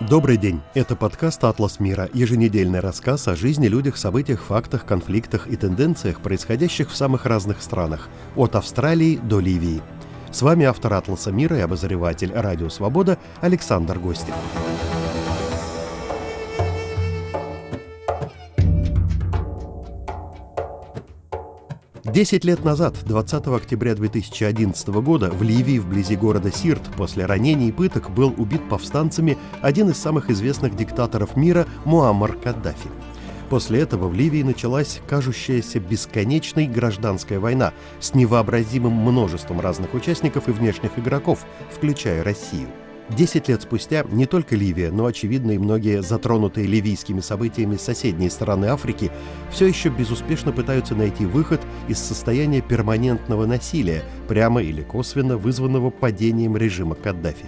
Добрый день. Это подкаст «Атлас мира», еженедельный рассказ о жизни, людях, событиях, фактах, конфликтах и тенденциях, происходящих в самых разных странах, от Австралии до Ливии. С вами автор «Атласа мира» и обозреватель «Радио Свобода» Александр Гостев. Десять лет назад, 20 октября 2011 года, в Ливии, вблизи города Сирт, после ранений и пыток был убит повстанцами один из самых известных диктаторов мира Муаммар Каддафи. После этого в Ливии началась кажущаяся бесконечной гражданская война с невообразимым множеством разных участников и внешних игроков, включая Россию – Десять лет спустя не только Ливия, но, очевидно, и многие затронутые ливийскими событиями соседней стороны Африки все еще безуспешно пытаются найти выход из состояния перманентного насилия, прямо или косвенно вызванного падением режима Каддафи.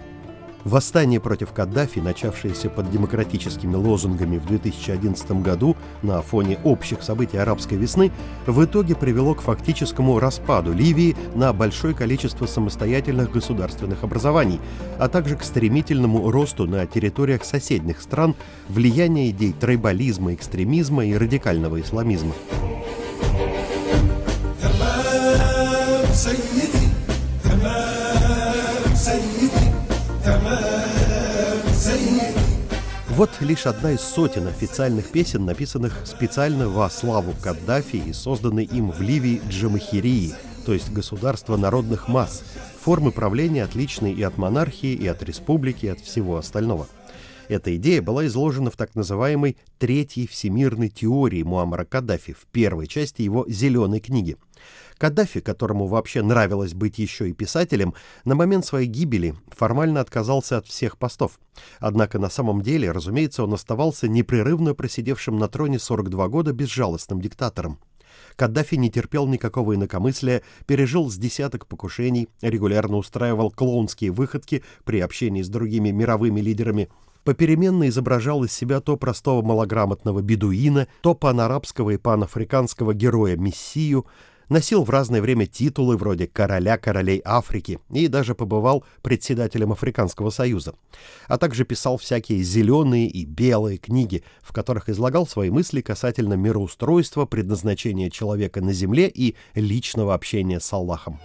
Восстание против Каддафи, начавшееся под демократическими лозунгами в 2011 году на фоне общих событий арабской весны, в итоге привело к фактическому распаду Ливии на большое количество самостоятельных государственных образований, а также к стремительному росту на территориях соседних стран влияния идей трайбализма, экстремизма и радикального исламизма. Вот лишь одна из сотен официальных песен, написанных специально во славу Каддафи и созданной им в Ливии Джамахирии, то есть государство народных масс, формы правления отличные и от монархии, и от республики, и от всего остального. Эта идея была изложена в так называемой «Третьей всемирной теории Муаммара Каддафи» в первой части его «Зеленой книги», Каддафи, которому вообще нравилось быть еще и писателем, на момент своей гибели формально отказался от всех постов. Однако на самом деле, разумеется, он оставался непрерывно просидевшим на троне 42 года безжалостным диктатором. Каддафи не терпел никакого инакомыслия, пережил с десяток покушений, регулярно устраивал клоунские выходки при общении с другими мировыми лидерами, попеременно изображал из себя то простого малограмотного бедуина, то панарабского и панафриканского героя-мессию, носил в разное время титулы вроде «Короля королей Африки» и даже побывал председателем Африканского союза, а также писал всякие зеленые и белые книги, в которых излагал свои мысли касательно мироустройства, предназначения человека на земле и личного общения с Аллахом.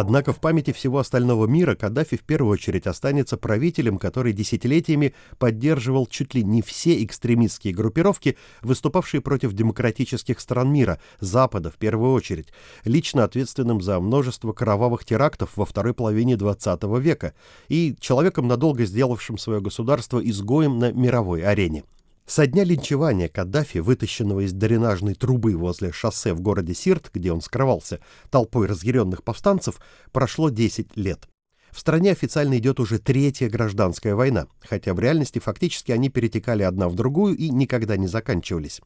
Однако в памяти всего остального мира Каддафи в первую очередь останется правителем, который десятилетиями поддерживал чуть ли не все экстремистские группировки, выступавшие против демократических стран мира, Запада в первую очередь, лично ответственным за множество кровавых терактов во второй половине XX века и человеком, надолго сделавшим свое государство изгоем на мировой арене. Со дня линчевания Каддафи, вытащенного из дренажной трубы возле шоссе в городе Сирт, где он скрывался, толпой разъяренных повстанцев, прошло 10 лет. В стране официально идет уже третья гражданская война, хотя в реальности фактически они перетекали одна в другую и никогда не заканчивались.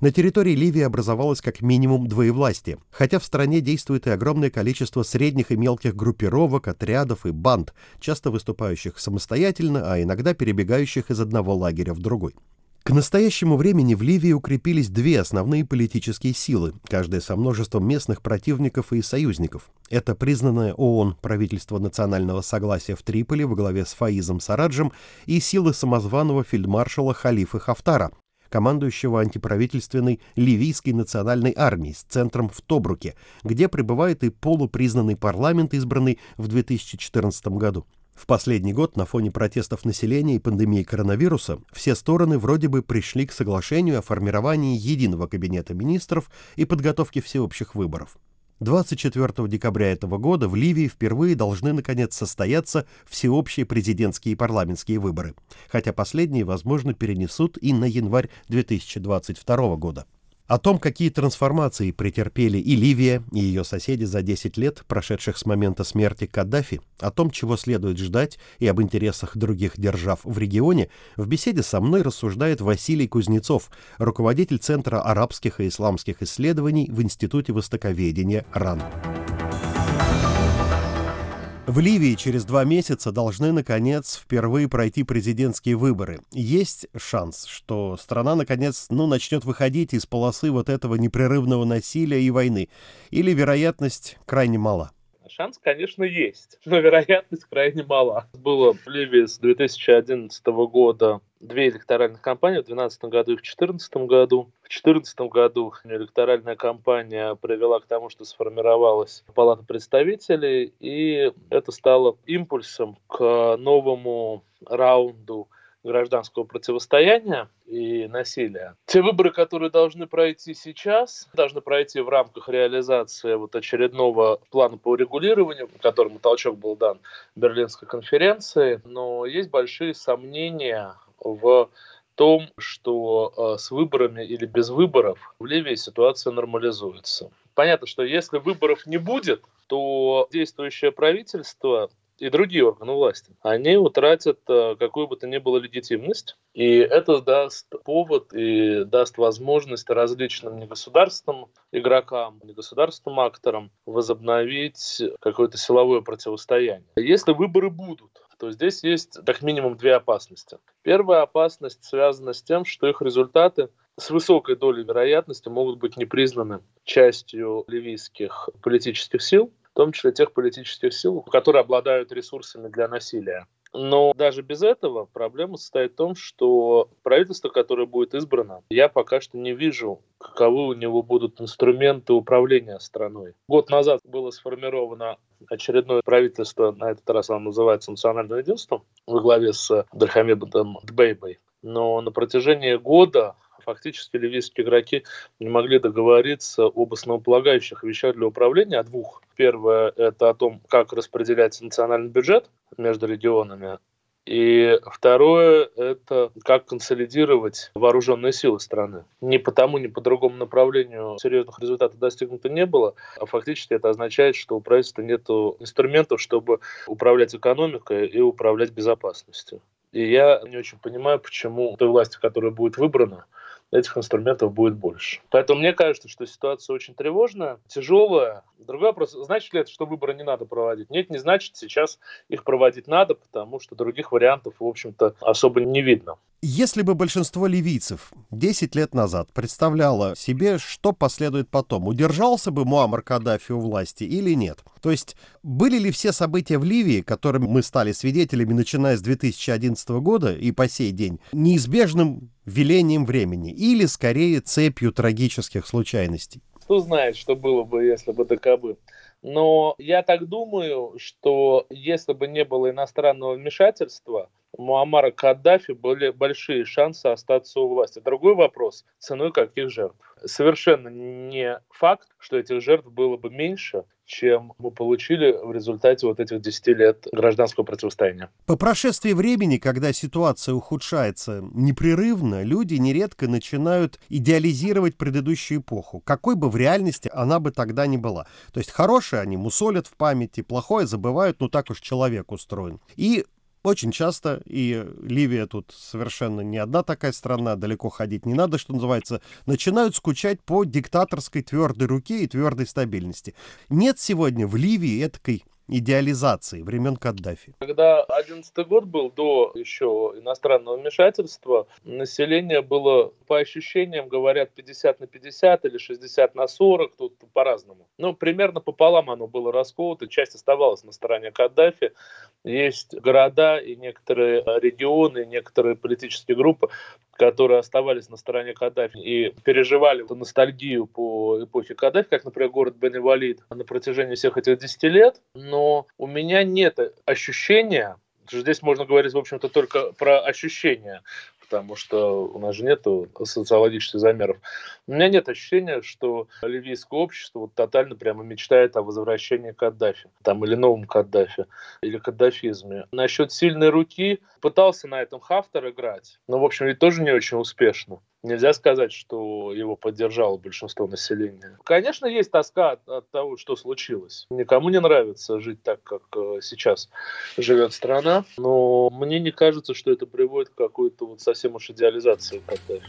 На территории Ливии образовалось как минимум двоевластие, хотя в стране действует и огромное количество средних и мелких группировок, отрядов и банд, часто выступающих самостоятельно, а иногда перебегающих из одного лагеря в другой. К настоящему времени в Ливии укрепились две основные политические силы, каждая со множеством местных противников и союзников. Это признанное ООН правительство национального согласия в Триполи во главе с Фаизом Сараджем и силы самозваного фельдмаршала Халифа Хафтара, командующего антиправительственной ливийской национальной армией с центром в Тобруке, где пребывает и полупризнанный парламент, избранный в 2014 году. В последний год на фоне протестов населения и пандемии коронавируса все стороны вроде бы пришли к соглашению о формировании единого кабинета министров и подготовке всеобщих выборов. 24 декабря этого года в Ливии впервые должны наконец состояться всеобщие президентские и парламентские выборы, хотя последние, возможно, перенесут и на январь 2022 года. О том, какие трансформации претерпели и Ливия, и ее соседи за 10 лет, прошедших с момента смерти Каддафи, о том, чего следует ждать, и об интересах других держав в регионе, в беседе со мной рассуждает Василий Кузнецов, руководитель Центра арабских и исламских исследований в Институте востоковедения РАН. В Ливии через два месяца должны, наконец, впервые пройти президентские выборы. Есть шанс, что страна, наконец, ну, начнет выходить из полосы вот этого непрерывного насилия и войны? Или вероятность крайне мала? Шанс, конечно, есть, но вероятность крайне мала. Было в Ливии с 2011 года две электоральных кампании в 2012 году и в 2014 году. В 2014 году электоральная кампания привела к тому, что сформировалась Палата представителей, и это стало импульсом к новому раунду гражданского противостояния и насилия. Те выборы, которые должны пройти сейчас, должны пройти в рамках реализации вот очередного плана по урегулированию, которому толчок был дан Берлинской конференции, но есть большие сомнения в том, что э, с выборами или без выборов в Ливии ситуация нормализуется. Понятно, что если выборов не будет, то действующее правительство и другие органы власти, они утратят э, какую бы то ни было легитимность, и это даст повод и даст возможность различным негосударственным игрокам, негосударственным акторам возобновить какое-то силовое противостояние. Если выборы будут, то здесь есть как минимум две опасности. Первая опасность связана с тем, что их результаты с высокой долей вероятности могут быть не признаны частью ливийских политических сил, в том числе тех политических сил, которые обладают ресурсами для насилия. Но даже без этого проблема состоит в том, что правительство, которое будет избрано, я пока что не вижу, каковы у него будут инструменты управления страной. Год назад было сформировано очередное правительство, на этот раз оно называется «Национальным единством», во главе с Дархамедом Дбейбой. Но на протяжении года фактически ливийские игроки не могли договориться об основополагающих вещах для управления, о двух. Первое – это о том, как распределяется национальный бюджет между регионами, и второе – это как консолидировать вооруженные силы страны. Ни по тому, ни по другому направлению серьезных результатов достигнуто не было, а фактически это означает, что у правительства нет инструментов, чтобы управлять экономикой и управлять безопасностью. И я не очень понимаю, почему той власти, которая будет выбрана, этих инструментов будет больше. Поэтому мне кажется, что ситуация очень тревожная, тяжелая. Другой вопрос, значит ли это, что выборы не надо проводить? Нет, не значит. Сейчас их проводить надо, потому что других вариантов, в общем-то, особо не видно. Если бы большинство ливийцев 10 лет назад представляло себе, что последует потом, удержался бы Муаммар Каддафи у власти или нет? То есть были ли все события в Ливии, которым мы стали свидетелями, начиная с 2011 года и по сей день, неизбежным велением времени или, скорее, цепью трагических случайностей? Кто знает, что было бы, если бы ДКБ. Но я так думаю, что если бы не было иностранного вмешательства, Муаммара Каддафи были большие шансы остаться у власти. Другой вопрос, ценой каких жертв. Совершенно не факт, что этих жертв было бы меньше, чем мы получили в результате вот этих 10 лет гражданского противостояния. По прошествии времени, когда ситуация ухудшается непрерывно, люди нередко начинают идеализировать предыдущую эпоху, какой бы в реальности она бы тогда ни была. То есть хорошее они мусолят в памяти, плохое забывают, ну так уж человек устроен. И очень часто, и Ливия тут совершенно не одна такая страна, далеко ходить не надо, что называется, начинают скучать по диктаторской твердой руке и твердой стабильности. Нет сегодня в Ливии этой идеализации времен Каддафи. Когда 2011 год был до еще иностранного вмешательства, население было, по ощущениям, говорят, 50 на 50 или 60 на 40, тут по-разному. Ну, примерно пополам оно было расколото, часть оставалась на стороне Каддафи. Есть города и некоторые регионы, некоторые политические группы, которые оставались на стороне Каддафи и переживали ностальгию по эпохе Каддафи, как, например, город Беневалид на протяжении всех этих 10 лет. Но у меня нет ощущения, здесь можно говорить, в общем-то, только про ощущения, потому что у нас же нет социологических замеров. У меня нет ощущения, что ливийское общество вот тотально прямо мечтает о возвращении Каддафи, там, или новом Каддафи, или каддафизме. Насчет сильной руки пытался на этом Хафтер играть, но, в общем, ведь тоже не очень успешно. Нельзя сказать, что его поддержало большинство населения. Конечно, есть тоска от, от того, что случилось. Никому не нравится жить так, как э, сейчас живет страна, но мне не кажется, что это приводит к какой-то вот совсем уж идеализации Каддафи.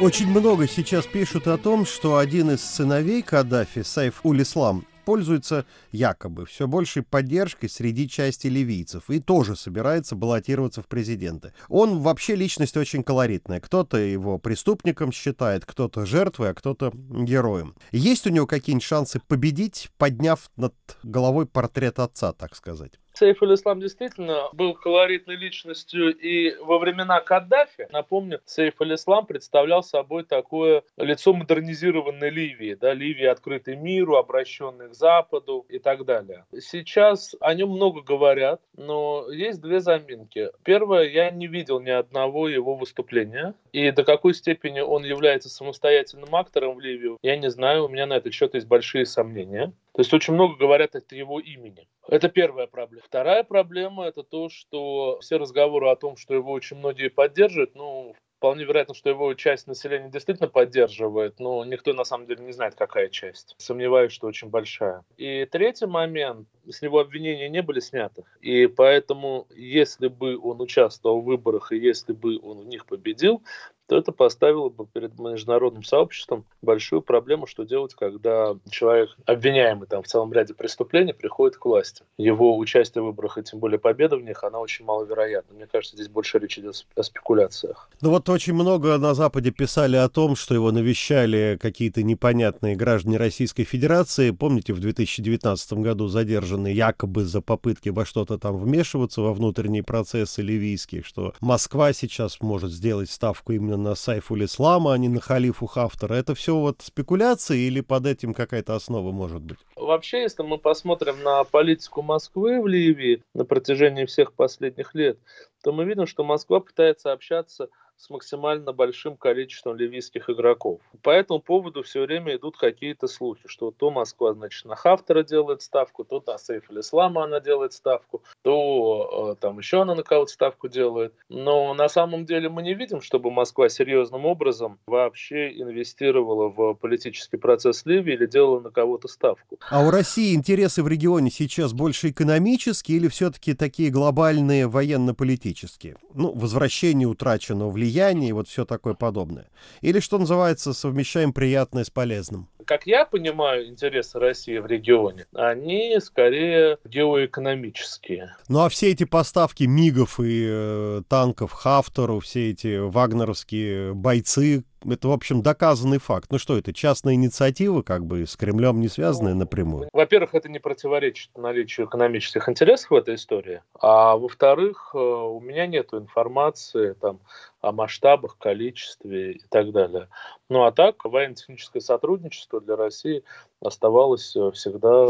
Очень много сейчас пишут о том, что один из сыновей Каддафи, Сайф Улислам, пользуется якобы все большей поддержкой среди части ливийцев и тоже собирается баллотироваться в президенты. Он вообще личность очень колоритная. Кто-то его преступником считает, кто-то жертвой, а кто-то героем. Есть у него какие-нибудь шансы победить, подняв над головой портрет отца, так сказать? Сейф аль-Ислам действительно был колоритной личностью и во времена Каддафи. Напомню, Сейф аль-Ислам представлял собой такое лицо модернизированной Ливии. Да, Ливии открытой миру, обращенной к Западу и так далее. Сейчас о нем много говорят, но есть две заминки. Первое, я не видел ни одного его выступления. И до какой степени он является самостоятельным актором в Ливии, я не знаю. У меня на этот счет есть большие сомнения. То есть очень много говорят от его имени. Это первая проблема. Вторая проблема – это то, что все разговоры о том, что его очень многие поддерживают, ну, Вполне вероятно, что его часть населения действительно поддерживает, но никто на самом деле не знает, какая часть. Сомневаюсь, что очень большая. И третий момент. С него обвинения не были сняты. И поэтому, если бы он участвовал в выборах и если бы он в них победил, то это поставило бы перед международным сообществом большую проблему, что делать, когда человек, обвиняемый там в целом ряде преступлений, приходит к власти. Его участие в выборах и тем более победа в них, она очень маловероятна. Мне кажется, здесь больше речь идет о спекуляциях. Ну вот очень много на Западе писали о том, что его навещали какие-то непонятные граждане Российской Федерации. Помните, в 2019 году задержанные якобы за попытки во что-то там вмешиваться во внутренние процессы ливийские, что Москва сейчас может сделать ставку именно на Сайфуль Ислама, а не на халифу Хафтара. Это все вот спекуляции или под этим какая-то основа может быть? Вообще, если мы посмотрим на политику Москвы в Ливии на протяжении всех последних лет, то мы видим, что Москва пытается общаться с максимально большим количеством ливийских игроков. По этому поводу все время идут какие-то слухи, что то Москва, значит, на Хафтера делает ставку, то на Сейф Ислама она делает ставку, то э, там еще она на кого-то ставку делает. Но на самом деле мы не видим, чтобы Москва серьезным образом вообще инвестировала в политический процесс Ливии или делала на кого-то ставку. А у России интересы в регионе сейчас больше экономические или все-таки такие глобальные военно-политические? Ну, возвращение утраченного влияния и вот все такое подобное? Или, что называется, совмещаем приятное с полезным? Как я понимаю интересы России в регионе, они скорее геоэкономические. Ну а все эти поставки МИГов и э, танков Хафтору, все эти вагнеровские бойцы, это, в общем, доказанный факт. Ну что это, частная инициатива, как бы с Кремлем не связанная ну, напрямую? Во-первых, это не противоречит наличию экономических интересов в этой истории. А во-вторых, э, у меня нет информации там, о масштабах, количестве и так далее. Ну а так, военно-техническое сотрудничество для России оставалось э, всегда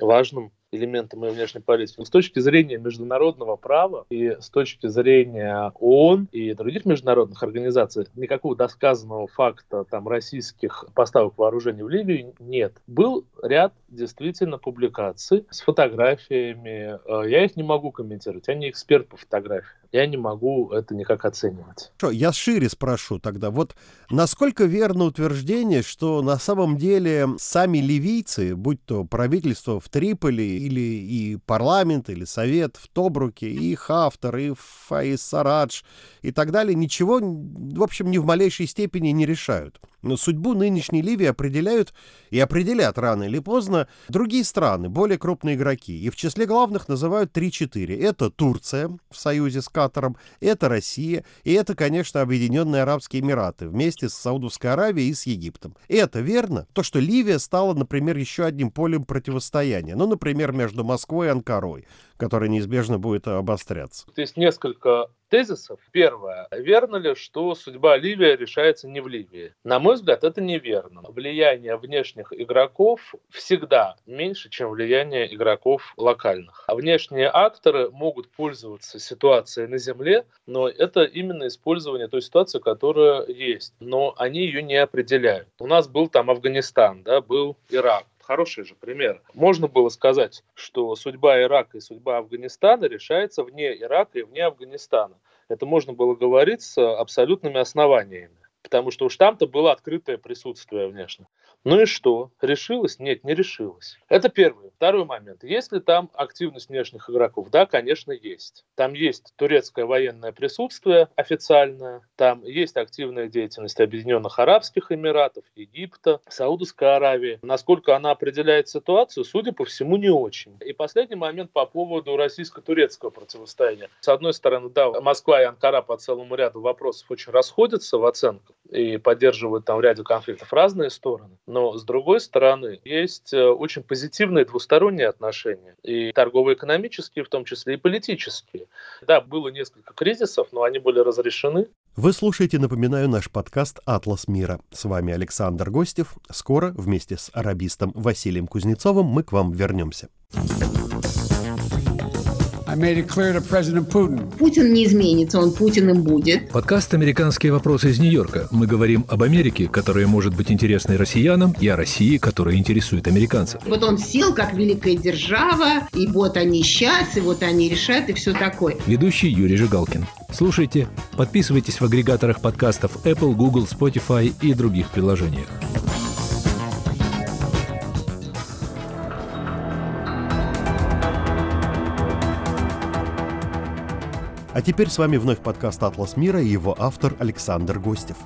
важным элементом и внешней политики. С точки зрения международного права и с точки зрения ООН и других международных организаций никакого досказанного факта там российских поставок вооружений в Ливию нет. Был ряд действительно публикаций с фотографиями. Э, я их не могу комментировать, я не эксперт по фотографии я не могу это никак оценивать. Что, я шире спрошу тогда. Вот насколько верно утверждение, что на самом деле сами ливийцы, будь то правительство в Триполи или и парламент, или совет в Тобруке, и Хафтар, и Фаис Сарадж и так далее, ничего, в общем, ни в малейшей степени не решают. Но судьбу нынешней Ливии определяют и определят рано или поздно другие страны, более крупные игроки. И в числе главных называют 3-4. Это Турция в союзе с Катаром, это Россия, и это, конечно, Объединенные Арабские Эмираты вместе с Саудовской Аравией и с Египтом. Это верно? То, что Ливия стала, например, еще одним полем противостояния. Ну, например, между Москвой и Анкарой, которое неизбежно будет обостряться. Есть несколько тезисов. Первое. Верно ли, что судьба Ливии решается не в Ливии? На мой взгляд, это неверно. Влияние внешних игроков всегда меньше, чем влияние игроков локальных. А внешние акторы могут пользоваться ситуацией на земле, но это именно использование той ситуации, которая есть. Но они ее не определяют. У нас был там Афганистан, да, был Ирак хороший же пример. Можно было сказать, что судьба Ирака и судьба Афганистана решается вне Ирака и вне Афганистана. Это можно было говорить с абсолютными основаниями потому что уж там-то было открытое присутствие внешне. Ну и что? Решилась? Нет, не решилась. Это первый. Второй момент. Есть ли там активность внешних игроков? Да, конечно, есть. Там есть турецкое военное присутствие официальное, там есть активная деятельность Объединенных Арабских Эмиратов, Египта, Саудовской Аравии. Насколько она определяет ситуацию, судя по всему, не очень. И последний момент по поводу российско-турецкого противостояния. С одной стороны, да, Москва и Анкара по целому ряду вопросов очень расходятся в оценках и поддерживают там в ряде конфликтов разные стороны. Но с другой стороны, есть э, очень позитивные двусторонние отношения. И торгово-экономические, в том числе и политические. Да, было несколько кризисов, но они были разрешены. Вы слушаете, напоминаю, наш подкаст «Атлас мира». С вами Александр Гостев. Скоро вместе с арабистом Василием Кузнецовым мы к вам вернемся. Путин не изменится, он Путин им будет. Подкаст «Американские вопросы» из Нью-Йорка. Мы говорим об Америке, которая может быть интересной россиянам, и о России, которая интересует американцев. Вот он сел как великая держава, и вот они сейчас, и вот они решат, и все такое. Ведущий Юрий Жигалкин. Слушайте, подписывайтесь в агрегаторах подкастов Apple, Google, Spotify и других приложениях. А теперь с вами вновь подкаст «Атлас мира» и его автор Александр Гостев.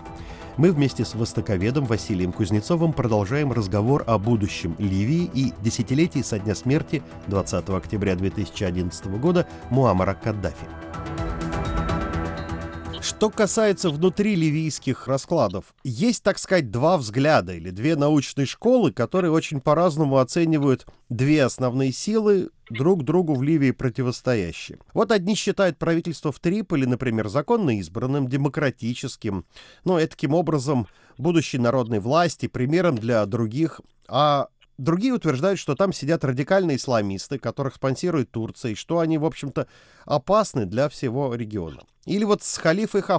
Мы вместе с востоковедом Василием Кузнецовым продолжаем разговор о будущем Ливии и десятилетии со дня смерти 20 октября 2011 года Муаммара Каддафи. Что касается внутри ливийских раскладов, есть, так сказать, два взгляда или две научные школы, которые очень по-разному оценивают две основные силы, друг другу в Ливии противостоящие. Вот одни считают правительство в Триполи, например, законно избранным, демократическим, ну, и таким образом будущей народной власти, примером для других, а Другие утверждают, что там сидят радикальные исламисты, которых спонсирует Турция, и что они, в общем-то, опасны для всего региона. Или вот с халиф их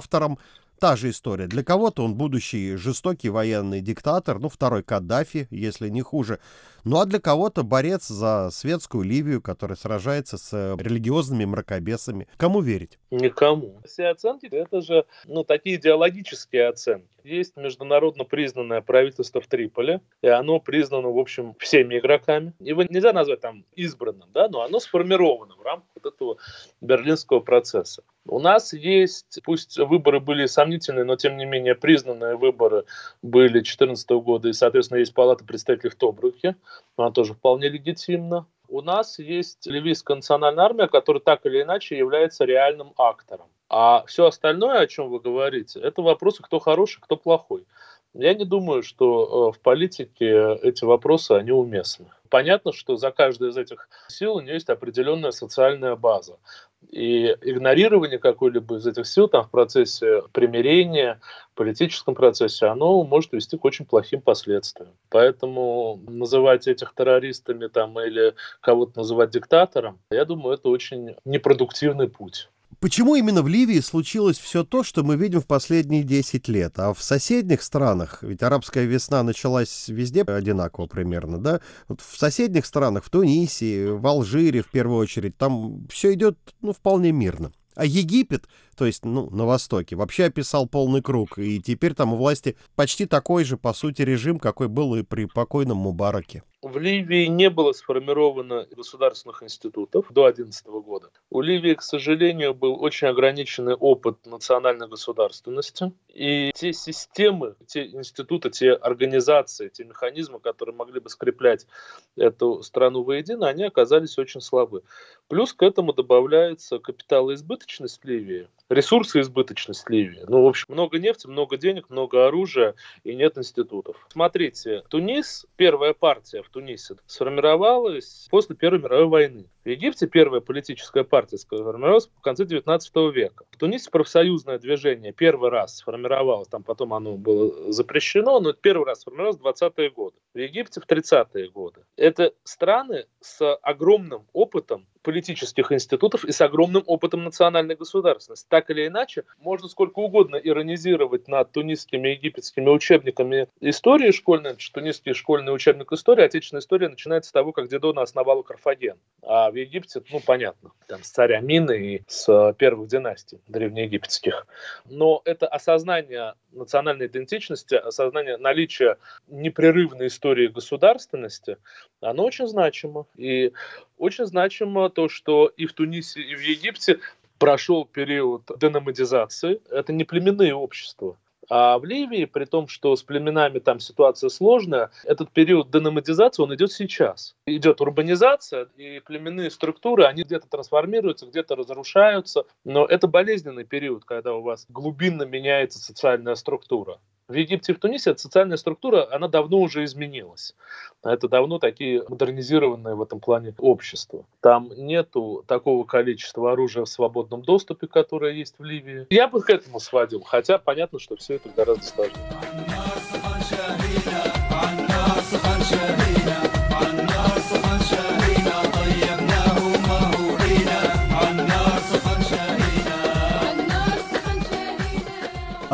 та же история. Для кого-то он будущий жестокий военный диктатор, ну, второй Каддафи, если не хуже. Ну, а для кого-то борец за светскую Ливию, который сражается с религиозными мракобесами. Кому верить? Никому. Все оценки — это же, ну, такие идеологические оценки. Есть международно признанное правительство в Триполи, и оно признано, в общем, всеми игроками. Его нельзя назвать там избранным, да, но оно сформировано в рамках вот этого берлинского процесса. У нас есть, пусть выборы были сомнительные, но тем не менее признанные выборы были 2014 года, и, соответственно, есть палата представителей в Тобруке, она тоже вполне легитимна. У нас есть ливийская национальная армия, которая так или иначе является реальным актором. А все остальное, о чем вы говорите, это вопросы, кто хороший, кто плохой. Я не думаю, что э, в политике эти вопросы, они уместны. Понятно, что за каждой из этих сил у нее есть определенная социальная база. И игнорирование какой-либо из этих сил там, в процессе примирения, в политическом процессе, оно может вести к очень плохим последствиям. Поэтому называть этих террористами там, или кого-то называть диктатором, я думаю, это очень непродуктивный путь. Почему именно в Ливии случилось все то, что мы видим в последние 10 лет? А в соседних странах, ведь арабская весна началась везде одинаково примерно, да? Вот в соседних странах, в Тунисе, в Алжире в первую очередь, там все идет ну, вполне мирно. А Египет, то есть, ну, на Востоке, вообще описал полный круг, и теперь там у власти почти такой же, по сути, режим, какой был и при покойном Мубараке в Ливии не было сформировано государственных институтов до 2011 года. У Ливии, к сожалению, был очень ограниченный опыт национальной государственности. И те системы, те институты, те организации, те механизмы, которые могли бы скреплять эту страну воедино, они оказались очень слабы. Плюс к этому добавляется капиталоизбыточность Ливии, ресурсы избыточность Ливии. Ну, в общем, много нефти, много денег, много оружия и нет институтов. Смотрите, Тунис, первая партия в Тунисе, сформировалась после Первой мировой войны. В Египте первая политическая партия сформировалась в конце 19 века. В Тунисе профсоюзное движение первый раз сформировалось, там потом оно было запрещено, но первый раз сформировалось в 20-е годы. В Египте в 30-е годы. Это страны с огромным опытом политических институтов и с огромным опытом национальной государственности. Так или иначе, можно сколько угодно иронизировать над тунисскими и египетскими учебниками истории школьной, тунисский школьный учебник истории, отечественная история начинается с того, как Дедона основала Карфаген. А в Египте, ну, понятно, там, с царя Мины и с первых династий древнеегипетских. Но это осознание национальной идентичности, осознание наличия непрерывной истории государственности, оно очень значимо. И очень значимо то, что и в Тунисе, и в Египте прошел период деномадизации. Это не племенные общества. А в Ливии, при том, что с племенами там ситуация сложная, этот период деномадизации, он идет сейчас. Идет урбанизация, и племенные структуры, они где-то трансформируются, где-то разрушаются, но это болезненный период, когда у вас глубинно меняется социальная структура. В Египте и в Тунисе эта социальная структура, она давно уже изменилась. Это давно такие модернизированные в этом плане общества. Там нету такого количества оружия в свободном доступе, которое есть в Ливии. Я бы к этому сводил, хотя понятно, что все это гораздо сложнее.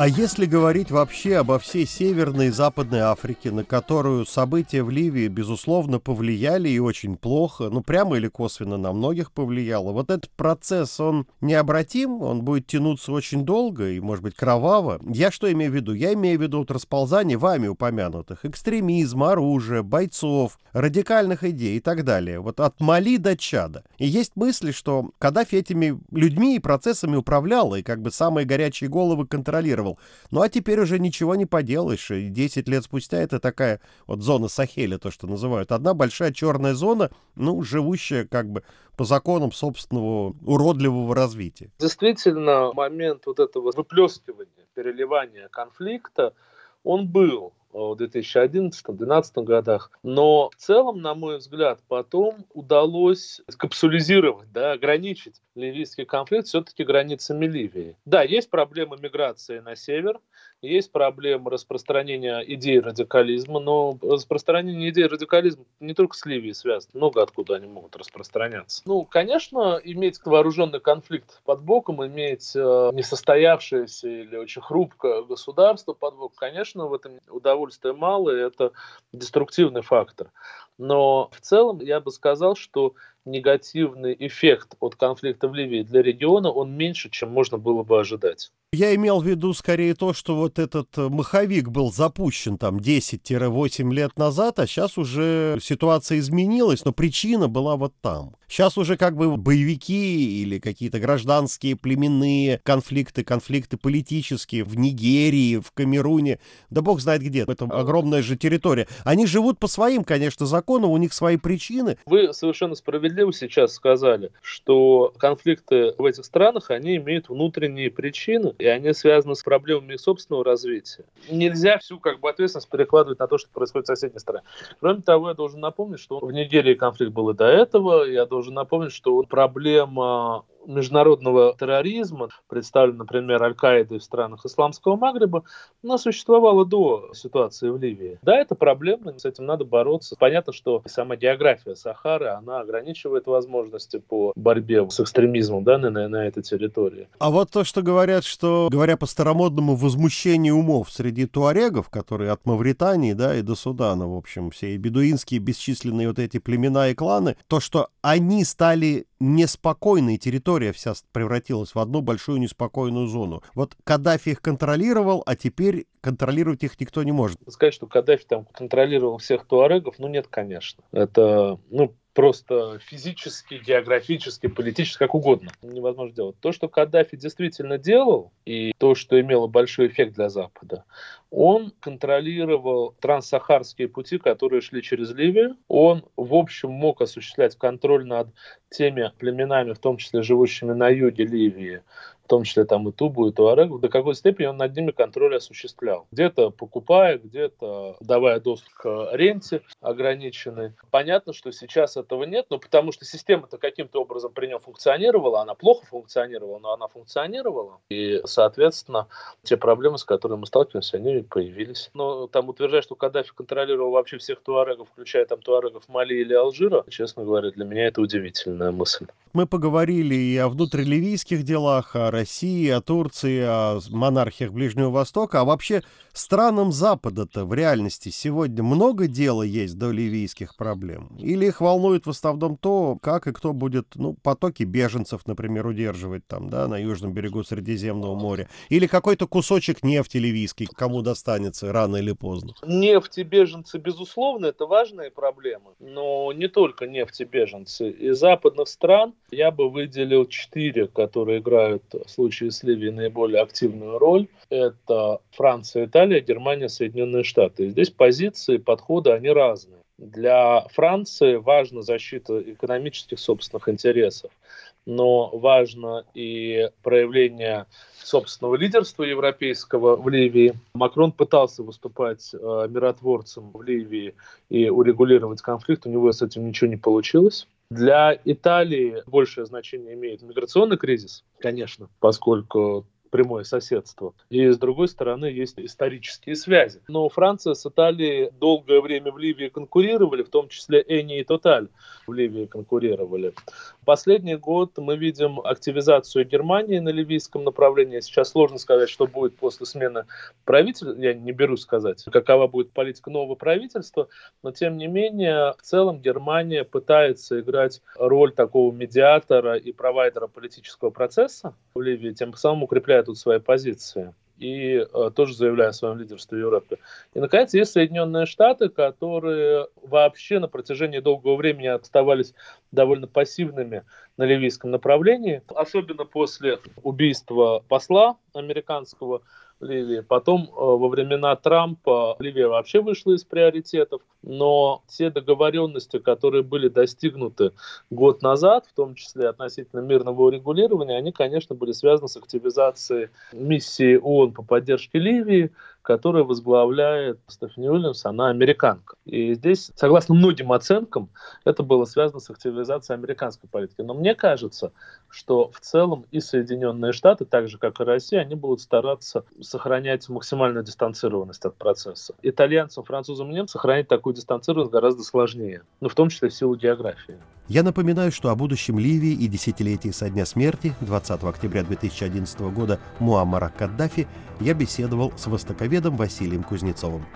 А если говорить вообще обо всей Северной и Западной Африке, на которую события в Ливии, безусловно, повлияли и очень плохо, ну, прямо или косвенно на многих повлияло, вот этот процесс, он необратим, он будет тянуться очень долго и, может быть, кроваво. Я что имею в виду? Я имею в виду вот расползание вами упомянутых экстремизма, оружия, бойцов, радикальных идей и так далее. Вот от Мали до Чада. И есть мысли, что Каддафи этими людьми и процессами управлял, и как бы самые горячие головы контролировал делал. Ну а теперь уже ничего не поделаешь. И 10 лет спустя это такая вот зона Сахеля, то, что называют. Одна большая черная зона, ну, живущая как бы по законам собственного уродливого развития. Действительно, момент вот этого выплескивания, переливания конфликта, он был в 2011-2012 годах. Но в целом, на мой взгляд, потом удалось капсулизировать, да, ограничить ливийский конфликт все-таки границами Ливии. Да, есть проблемы миграции на север, есть проблема распространения идей радикализма, но распространение идей радикализма не только с Ливией связано, много откуда они могут распространяться. Ну, конечно, иметь вооруженный конфликт под боком, иметь э, несостоявшееся или очень хрупкое государство под боком, конечно, в этом удовольствия мало, и это деструктивный фактор. Но в целом я бы сказал, что негативный эффект от конфликта в Ливии для региона, он меньше, чем можно было бы ожидать. Я имел в виду скорее то, что вот этот э, маховик был запущен там 10-8 лет назад, а сейчас уже ситуация изменилась, но причина была вот там. Сейчас уже как бы боевики или какие-то гражданские племенные конфликты, конфликты политические в Нигерии, в Камеруне, да бог знает где, это огромная же территория. Они живут по своим, конечно, законам, у них свои причины. Вы совершенно справедливо сейчас сказали, что конфликты в этих странах, они имеют внутренние причины, и они связаны с проблемами собственного развития. Нельзя всю как бы ответственность перекладывать на то, что происходит в соседней стране. Кроме того, я должен напомнить, что в Нигерии конфликт был и до этого. Я должен напомнить, что проблема международного терроризма, представлен, например, Аль-Каидой в странах исламского Магриба, она существовала до ситуации в Ливии. Да, это проблема, с этим надо бороться. Понятно, что сама география Сахары, она ограничивает возможности по борьбе с экстремизмом да, на, на этой территории. А вот то, что говорят, что, говоря по старомодному, возмущение умов среди туарегов, которые от Мавритании да, и до Судана, в общем, все и бедуинские бесчисленные вот эти племена и кланы, то, что они стали неспокойной территория вся превратилась в одну большую неспокойную зону. Вот Каддафи их контролировал, а теперь контролировать их никто не может. Сказать, что Каддафи там контролировал всех туарегов, ну нет, конечно. Это, ну, просто физически, географически, политически, как угодно. Невозможно делать. То, что Каддафи действительно делал, и то, что имело большой эффект для Запада, он контролировал транссахарские пути, которые шли через Ливию. Он, в общем, мог осуществлять контроль над теми племенами, в том числе живущими на юге Ливии, том числе там и Тубу, и Туарегу, до какой степени он над ними контроль осуществлял. Где-то покупая, где-то давая доступ к ренте ограниченной. Понятно, что сейчас этого нет, но потому что система-то каким-то образом при нем функционировала, она плохо функционировала, но она функционировала. И, соответственно, те проблемы, с которыми мы сталкиваемся, они появились. Но там утверждать, что Каддафи контролировал вообще всех туарегов, включая там туарегов Мали или Алжира, честно говоря, для меня это удивительная мысль. Мы поговорили и о внутриливийских делах, о России, о Турции, о монархиях Ближнего Востока, а вообще странам Запада-то в реальности сегодня много дела есть до ливийских проблем? Или их волнует в основном то, как и кто будет, ну, потоки беженцев, например, удерживать там, да, на южном берегу Средиземного моря? Или какой-то кусочек нефти ливийский, кому достанется рано или поздно? Нефть и беженцы, безусловно, это важные проблемы, но не только нефть и беженцы. Из западных стран я бы выделил четыре, которые играют в случае с Ливией наиболее активную роль. Это Франция, Италия, Германия, Соединенные Штаты. И здесь позиции, подходы, они разные. Для Франции важна защита экономических собственных интересов, но важно и проявление собственного лидерства европейского в Ливии. Макрон пытался выступать э, миротворцем в Ливии и урегулировать конфликт, у него с этим ничего не получилось. Для Италии большее значение имеет миграционный кризис, конечно, поскольку прямое соседство. И с другой стороны есть исторические связи. Но Франция с Италией долгое время в Ливии конкурировали, в том числе Эни и Тоталь в Ливии конкурировали. Последний год мы видим активизацию Германии на ливийском направлении. Сейчас сложно сказать, что будет после смены правительства. Я не берусь сказать, какова будет политика нового правительства. Но тем не менее, в целом Германия пытается играть роль такого медиатора и провайдера политического процесса в Ливии, тем самым укрепляя тут свои позиции и э, тоже заявляя о своем лидерстве в Европе. И, наконец, есть Соединенные Штаты, которые вообще на протяжении долгого времени оставались довольно пассивными на ливийском направлении, особенно после убийства посла американского Ливии. Потом э, во времена Трампа Ливия вообще вышла из приоритетов, но те договоренности, которые были достигнуты год назад, в том числе относительно мирного урегулирования, они, конечно, были связаны с активизацией миссии ООН по поддержке Ливии, которую возглавляет Стефани Уильямс, она американка. И здесь, согласно многим оценкам, это было связано с активизацией американской политики. Но мне кажется, что в целом и Соединенные Штаты, так же как и Россия, они будут стараться сохранять максимальную дистанцированность от процесса. Итальянцам, французам и немцам сохранить такую дистанцированность гораздо сложнее, ну, в том числе в силу географии. Я напоминаю, что о будущем Ливии и десятилетии со дня смерти 20 октября 2011 года Муаммара Каддафи я беседовал с востоковедом Василием Кузнецовым.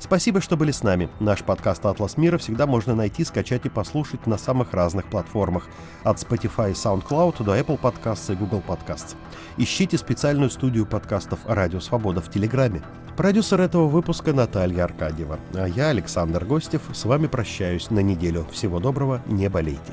Спасибо, что были с нами. Наш подкаст «Атлас мира» всегда можно найти, скачать и послушать на самых разных платформах. От Spotify и SoundCloud до Apple Podcasts и Google Podcasts. Ищите специальную студию подкастов «Радио Свобода» в Телеграме. Продюсер этого выпуска Наталья Аркадьева. А я, Александр Гостев, с вами прощаюсь на неделю. Всего доброго, не болейте.